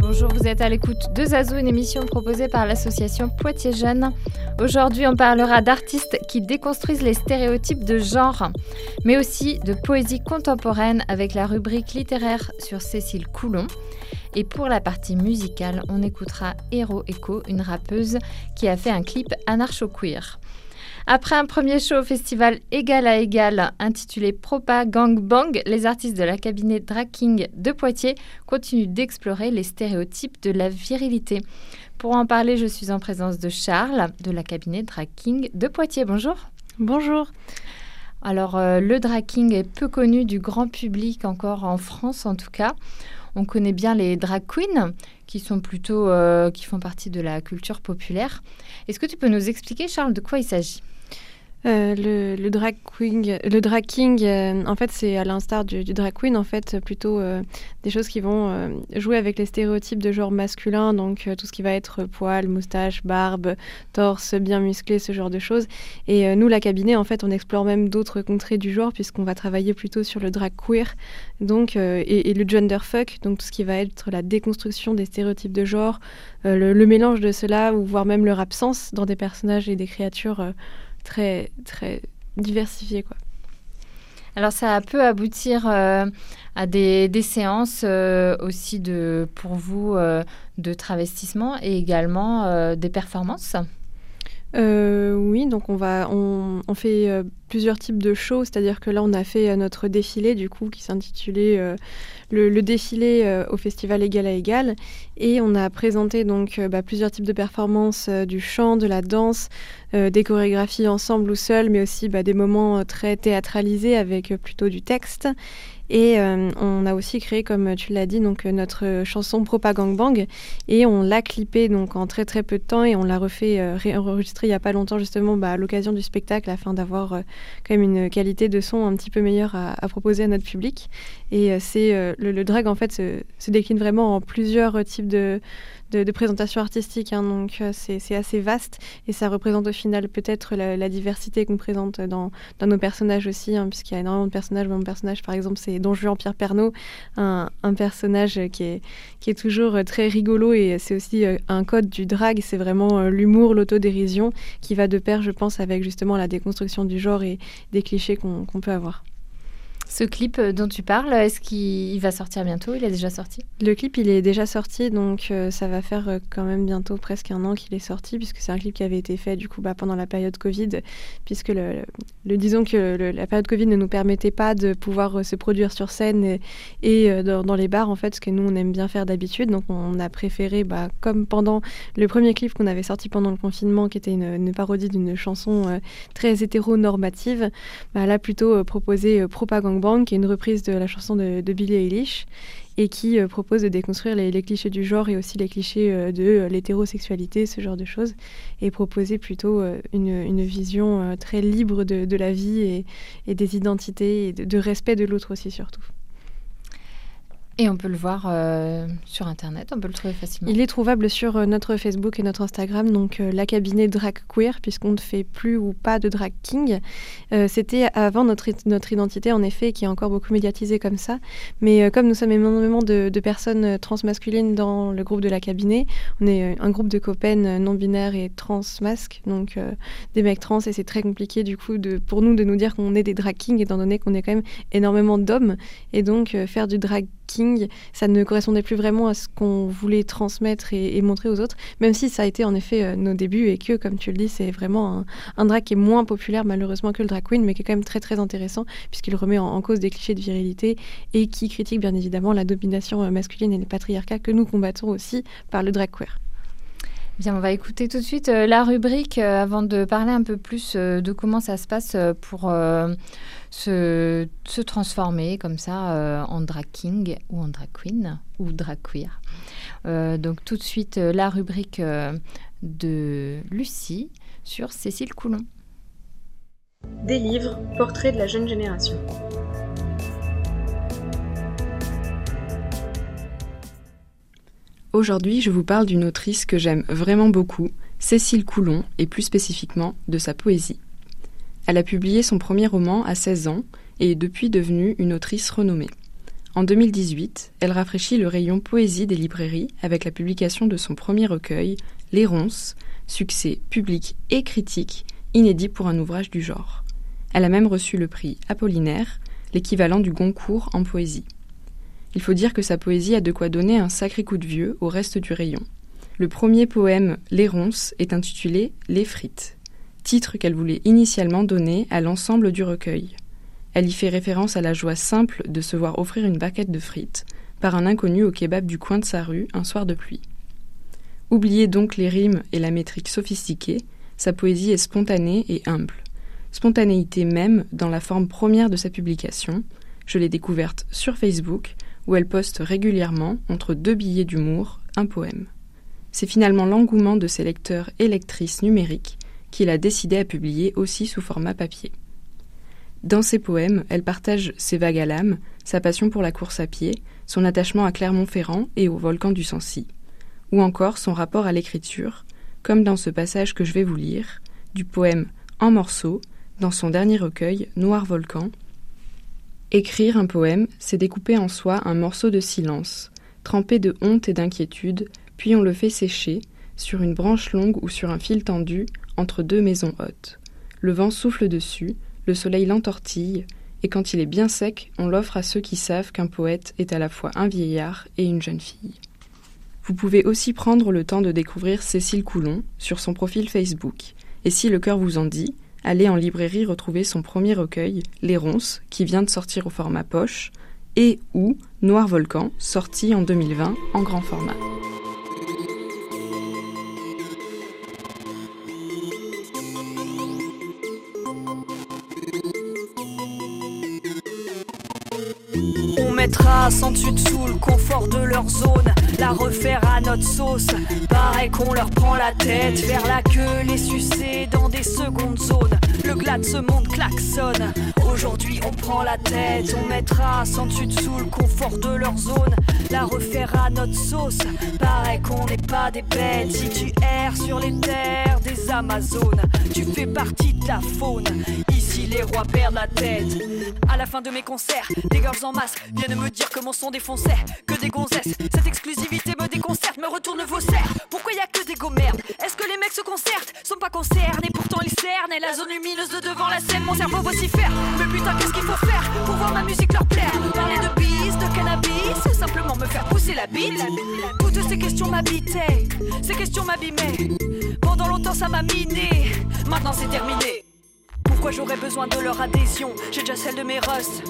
Bonjour, vous êtes à l'écoute de Zazou, une émission proposée par l'association Poitiers Jeunes. Aujourd'hui, on parlera d'artistes qui déconstruisent les stéréotypes de genre, mais aussi de poésie contemporaine avec la rubrique littéraire sur Cécile Coulon. Et pour la partie musicale, on écoutera Hero Echo, une rappeuse qui a fait un clip anarcho-queer. Après un premier show au festival Égal à Égal intitulé Propa Gang Bang, les artistes de la cabinet Drag King de Poitiers continuent d'explorer les stéréotypes de la virilité. Pour en parler, je suis en présence de Charles de la cabinet Drag King de Poitiers. Bonjour. Bonjour. Alors, euh, le drag king est peu connu du grand public encore en France en tout cas. On connaît bien les drag queens qui sont plutôt euh, qui font partie de la culture populaire. Est-ce que tu peux nous expliquer Charles de quoi il s'agit? Euh, le, drag drag king euh, en fait, c'est à l'instar du, drag queen, en fait, plutôt euh, des choses qui vont jouer avec les stéréotypes de genre masculin, donc tout ce qui va être poils, moustache, barbe, torse bien musclé, ce genre de choses. Et nous, la cabinet, en fait, on explore même d'autres contrées du genre, puisqu'on va travailler plutôt sur le drag queer, donc et, le gender fuck, donc tout ce qui va être la déconstruction des stéréotypes de genre, le, le, mélange de cela, ou voire même leur absence dans des personnages et des créatures très, très diversifié. Quoi. Alors ça peut aboutir euh, à des, des séances euh, aussi de, pour vous euh, de travestissement et également euh, des performances? Euh, oui, donc on va, on, on fait euh, plusieurs types de shows, c'est-à-dire que là on a fait euh, notre défilé du coup qui s'intitulait euh, le, défilé euh, au festival Égal à Égal, et on a présenté donc bah, plusieurs types de performances, du chant, de la danse, des chorégraphies ensemble ou seul, mais aussi bah, des moments très théâtralisés avec plutôt du texte. Et on a aussi créé, comme tu l'as dit, donc notre chanson Propagang Bang. Et on l'a clippé donc en très très peu de temps et on l'a refait euh, réenregistré il y a pas longtemps justement bah, à l'occasion du spectacle afin d'avoir quand même une qualité de son un petit peu meilleure à, proposer à notre public. Et euh, c'est euh, le, le drag en fait se, se décline vraiment en plusieurs types de de, de présentation artistique. Hein, donc euh, c'est assez vaste et ça représente au final peut-être la, la, diversité qu'on présente dans, dans, nos personnages aussi, hein, puisqu'il y a énormément de personnages. Mon personnage, par exemple, c'est Don Juan Pierre Pernaud, un, un, personnage qui est, qui est toujours très rigolo et c'est aussi euh, un code du drag. C'est vraiment euh, l'humour, l'autodérision qui va de pair, je pense, avec justement la déconstruction du genre et des clichés qu'on qu peut avoir. Ce clip euh, dont tu parles, est-ce qu'il va sortir bientôt? Il est déjà sorti? Le clip, il est déjà sorti, donc euh, ça va faire euh, quand même bientôt presque un an qu'il est sorti, puisque c'est un clip qui avait été fait du coup bah, pendant la période Covid, puisque le, disons que la période Covid ne nous permettait pas de pouvoir se produire sur scène et, dans, les bars en fait, ce que nous on aime bien faire d'habitude. Donc on a préféré, bah, comme pendant le premier clip qu'on avait sorti pendant le confinement, qui était une, parodie d'une chanson très hétéronormative, bah, là plutôt proposer Propagande Bang, qui est une reprise de la chanson de, de Billie Eilish et qui euh, propose de déconstruire les, clichés du genre et aussi les clichés euh, de euh, l'hétérosexualité, ce genre de choses, et proposer plutôt une, vision très libre de, la vie et, des identités et de respect de l'autre aussi surtout. Et on peut le voir euh, sur Internet, on peut le trouver facilement. Il est trouvable sur euh, notre Facebook et notre Instagram, donc euh, la cabinet Drag Queer, puisqu'on ne fait plus ou pas de drag king. C'était avant notre, notre identité, en effet, qui est encore beaucoup médiatisée comme ça. Mais comme nous sommes énormément de, personnes transmasculines dans le groupe de la cabinet, on est un groupe de copaines non-binaires et trans-masques, donc des mecs trans, et c'est très compliqué du coup pour nous de nous dire qu'on est des drag kings, étant donné qu'on est quand même énormément d'hommes. Et donc faire du drag king, ça ne correspondait plus vraiment à ce qu'on voulait transmettre et, montrer aux autres, même si ça a été en effet euh, nos débuts et que, comme tu le dis, c'est vraiment un, un, drag qui est moins populaire malheureusement que le drag queen, mais qui est quand même très très intéressant puisqu'il remet en, cause des clichés de virilité et qui critique bien évidemment la domination euh, masculine et les patriarcats que nous combattons aussi par le drag queer. Bien, on va écouter tout de suite euh, la rubrique avant de parler un peu plus de comment ça se passe pour se, se, transformer comme ça euh, en drag king ou en drag queen ou drag queer. Euh, donc tout de suite la rubrique de Lucie sur Cécile Coulon. Des livres, portraits de la jeune génération. Aujourd'hui, je vous parle d'une autrice que j'aime vraiment beaucoup, Cécile Coulon, et plus spécifiquement de sa poésie. Elle a publié son premier roman à 16 ans et est depuis devenue une autrice renommée. En 2018, elle rafraîchit le rayon poésie des librairies avec la publication de son premier recueil, Les Ronces, succès public et critique, inédit pour un ouvrage du genre. Elle a même reçu le prix Apollinaire, l'équivalent du Goncourt en poésie. Il faut dire que sa poésie a de quoi donner un sacré coup de vieux au reste du rayon. Le premier poème, Les Ronces, est intitulé Les Frites, titre qu'elle voulait initialement donner à l'ensemble du recueil. Elle y fait référence à la joie simple de se voir offrir une baquette de frites par un inconnu au kebab du coin de sa rue un soir de pluie. Oubliez donc les rimes et la métrique sophistiquée, sa poésie est spontanée et humble. Spontanéité même dans la forme première de sa publication. Je l'ai découverte sur Facebook où elle poste régulièrement, entre deux billets d'humour, un poème. C'est finalement l'engouement de ses lecteurs et lectrices numériques qu'il a décidé à publier aussi sous format papier. Dans ses poèmes, elle partage ses vagues à l'âme, sa passion pour la course à pied, son attachement à Clermont-Ferrand et au volcan du Sancy, ou encore son rapport à l'écriture, comme dans ce passage que je vais vous lire, du poème En morceaux, dans son dernier recueil, Noir Volcan, Écrire un poème, c'est découper en soi un morceau de silence, trempé de honte et d'inquiétude, puis on le fait sécher, sur une branche longue ou sur un fil tendu, entre deux maisons hautes. Le vent souffle dessus, le soleil l'entortille, et quand il est bien sec, on l'offre à ceux qui savent qu'un poète est à la fois un vieillard et une jeune fille. Vous pouvez aussi prendre le temps de découvrir Cécile Coulon sur son profil Facebook, et si le cœur vous en dit, aller en librairie retrouver son premier recueil, Les Ronces, qui vient de sortir au format poche, et ou Noir Volcan, sorti en 2020 en grand format. Mettra sans dessus dessous le confort de leur zone, la refaire à notre sauce. Pareil qu'on leur prend la tête, faire la queue, les sucer De ce monde klaxonne. Aujourd'hui on prend la tête, on mettra sans dessus dessous le confort de leur zone, la refaire à notre sauce. Pareil qu'on n'est pas des bêtes, si tu erres sur les terres des Amazones, tu fais partie de la faune. Ici les rois perdent la tête. À la fin de mes concerts, des girls en masse viennent me dire que mon son défonçait, que des gonzesses. Cette exclusivité me déconcerte, me retourne vos serres. Pourquoi y a que des go merdes Est-ce que les mecs se concertent lumineuse de devant la scène, mon cerveau vocifère. Mais putain, qu'est-ce qu'il faut faire pour voir ma musique leur plaire? Parler de bis, de cannabis, ou simplement me faire pousser la bite Toutes ces questions m'habitaient, ces questions m'abîmaient. Pendant longtemps ça m'a miné, maintenant c'est terminé. Pourquoi j'aurais besoin de leur adhésion? J'ai déjà celle de mes russes.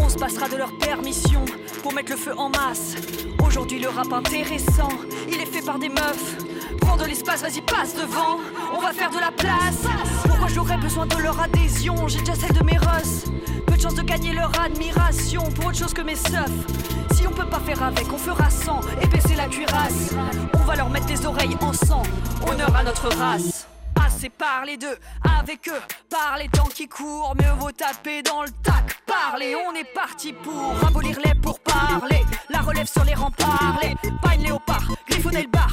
On se passera de leur permission pour mettre le feu en masse. Aujourd'hui, le rap intéressant, il est fait par des meufs. De l'espace, vas-y, passe devant. On va faire de la place. Pourquoi j'aurais besoin de leur adhésion? J'ai déjà celle de mes russes. Peu de chance de gagner leur admiration pour autre chose que mes seufs. Si on peut pas faire avec, on fera sans. Épaisser la cuirasse. On va leur mettre les oreilles en sang. Honneur à notre race c'est parler d'eux, avec eux, par les temps qui courent, mieux vaut taper dans le tac, parler, on est parti pour abolir les pour parler, la relève sur les remparts, les pagnes léopard, griffonner le bar,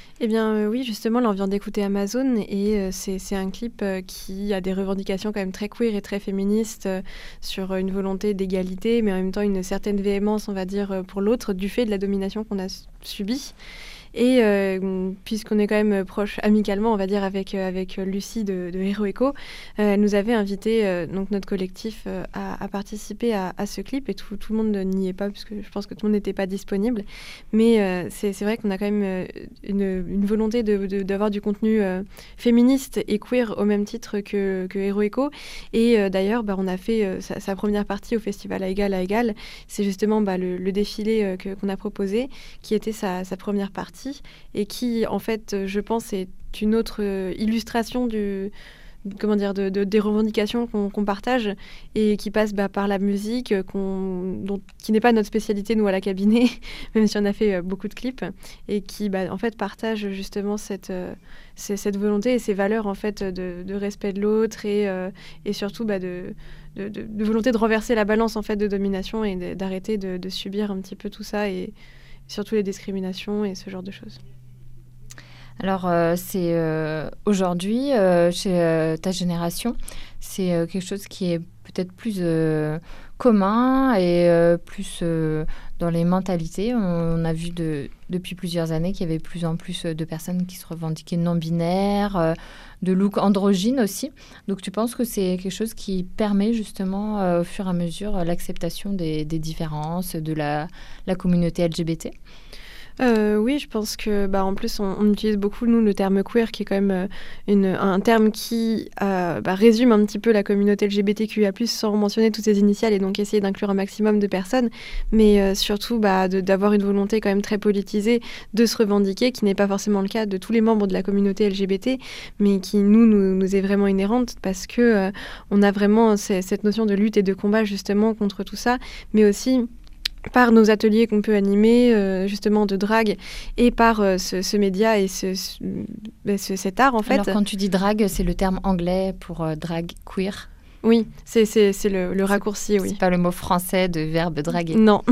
Eh bien euh, oui, justement, vient d'écouter Amazon et c'est un clip qui a des revendications quand même très queer et très féministes sur une volonté d'égalité, mais en même temps une certaine véhémence, on va dire, pour l'autre, du fait de la domination qu'on a subie. Et euh, puisqu'on est quand même proche amicalement, on va dire, avec, euh, avec Lucie de, de Hero Echo, elle nous avait invité, donc notre collectif, à, participer à, ce clip. Et tout, tout le monde n'y est pas, parce que je pense que tout le monde n'était pas disponible. Mais c'est vrai qu'on a quand même une, volonté d'avoir du contenu féministe et queer au même titre que, que Hero Echo. Et d'ailleurs, bah, on a fait sa, première partie au festival à égal à égal. C'est justement bah, le, défilé qu'on a proposé, qui était sa première partie et qui, en fait, je pense, est une autre illustration du, comment dire, de, des revendications qu'on partage et qui passent bah, par la musique, qui n'est pas notre spécialité, nous, à la cabinet, même si on a fait beaucoup de clips, et qui, bah, en fait, partagent justement cette, volonté et ces valeurs, en fait, de, respect de l'autre et, et surtout bah, de de, volonté de renverser la balance en fait de domination et d'arrêter de, subir un petit peu tout ça et surtout les discriminations et ce genre de choses. Alors euh, c'est euh, aujourd'hui euh, chez ta génération, c'est quelque chose qui est peut-être plus commun et plus dans les mentalités. On a vu de, depuis plusieurs années qu'il y avait plus en plus de personnes qui se revendiquaient non-binaires, de look androgyne aussi. Donc tu penses que c'est quelque chose qui permet justement euh, au fur et à mesure l'acceptation des, différences de la communauté LGBT euh, oui, je pense que, bah, en plus, on, utilise beaucoup, nous, le terme queer, qui est quand même euh, un terme qui euh, bah, résume un petit peu la communauté LGBTQIA+, sans mentionner toutes ses initiales, et donc essayer d'inclure un maximum de personnes, mais surtout bah, d'avoir une volonté quand même très politisée de se revendiquer, qui n'est pas forcément le cas de tous les membres de la communauté LGBT, mais qui, nous, nous, est vraiment inhérente, parce que on a vraiment cette notion de lutte et de combat, justement, contre tout ça, mais aussi par nos ateliers qu'on peut animer, euh, justement de drague, et par euh, ce, média et ben, ce, cet art, en fait. Alors, quand tu dis drague, c'est le terme anglais pour euh, drag queer Oui, c'est le, le raccourci, oui. C'est pas le mot français de verbe draguer. Non.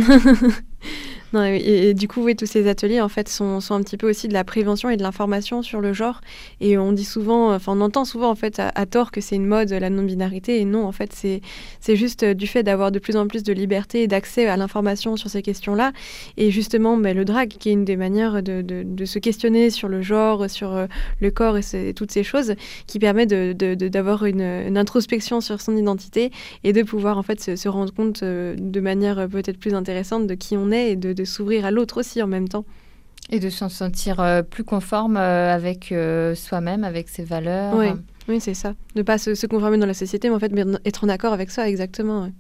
Non, et, du coup, tous ces ateliers, en fait, sont, un petit peu aussi de la prévention et de l'information sur le genre. Et on dit souvent, enfin, on entend souvent, en fait, à, tort que c'est une mode, la non-binarité. Et non, en fait, c'est juste du fait d'avoir de plus en plus de liberté et d'accès à l'information sur ces questions-là. Et justement, ben, le drag, qui est une des manières de, se questionner sur le genre, sur euh, le corps et, toutes ces choses, qui permet d'avoir une, une, introspection sur son identité et de pouvoir, en fait, se, se rendre compte euh, de manière peut-être plus intéressante de qui on est et de de s'ouvrir à l'autre aussi en même temps. Et de s'en sentir euh, plus conforme euh, avec euh, soi-même, avec ses valeurs. Oui, oui c'est ça. Ne pas se, conformer dans la société, mais en fait être en accord avec soi, exactement.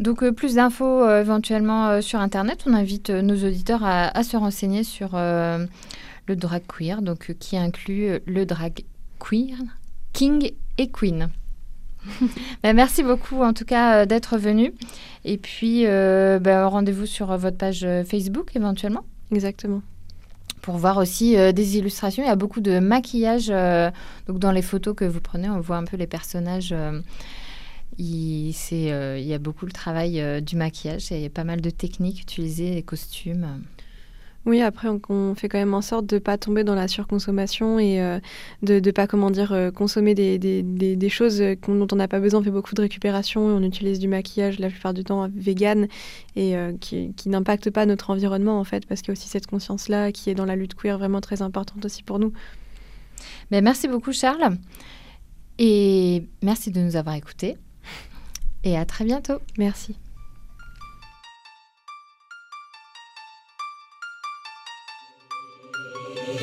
Donc plus d'infos éventuellement sur Internet. On invite nos auditeurs à, se renseigner sur le drag queer, donc qui inclut le drag queer, king et queen. Ben, merci beaucoup en tout cas d'être venu. Et puis, euh, ben, rendez-vous sur euh, votre page euh, Facebook éventuellement. Exactement. Pour voir aussi des illustrations. Il y a beaucoup de maquillage. donc, dans les photos que vous prenez, on voit un peu les personnages. il, il y a beaucoup le travail du maquillage. Il y a pas mal de techniques utilisées, les costumes. Oui, après, on, fait quand même en sorte de ne pas tomber dans la surconsommation et euh, de ne pas, comment dire, euh, consommer des, des, des, choses dont on n'a pas besoin. On fait beaucoup de récupération et on utilise du maquillage la plupart du temps vegan et euh, qui, qui n'impacte pas notre environnement, en fait, parce qu'il y a aussi cette conscience-là qui est dans la lutte queer vraiment très importante aussi pour nous. Mais merci beaucoup, Charles. Et merci de nous avoir écoutés. Et à très bientôt. Merci.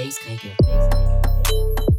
Pacemaker. Pacemaker.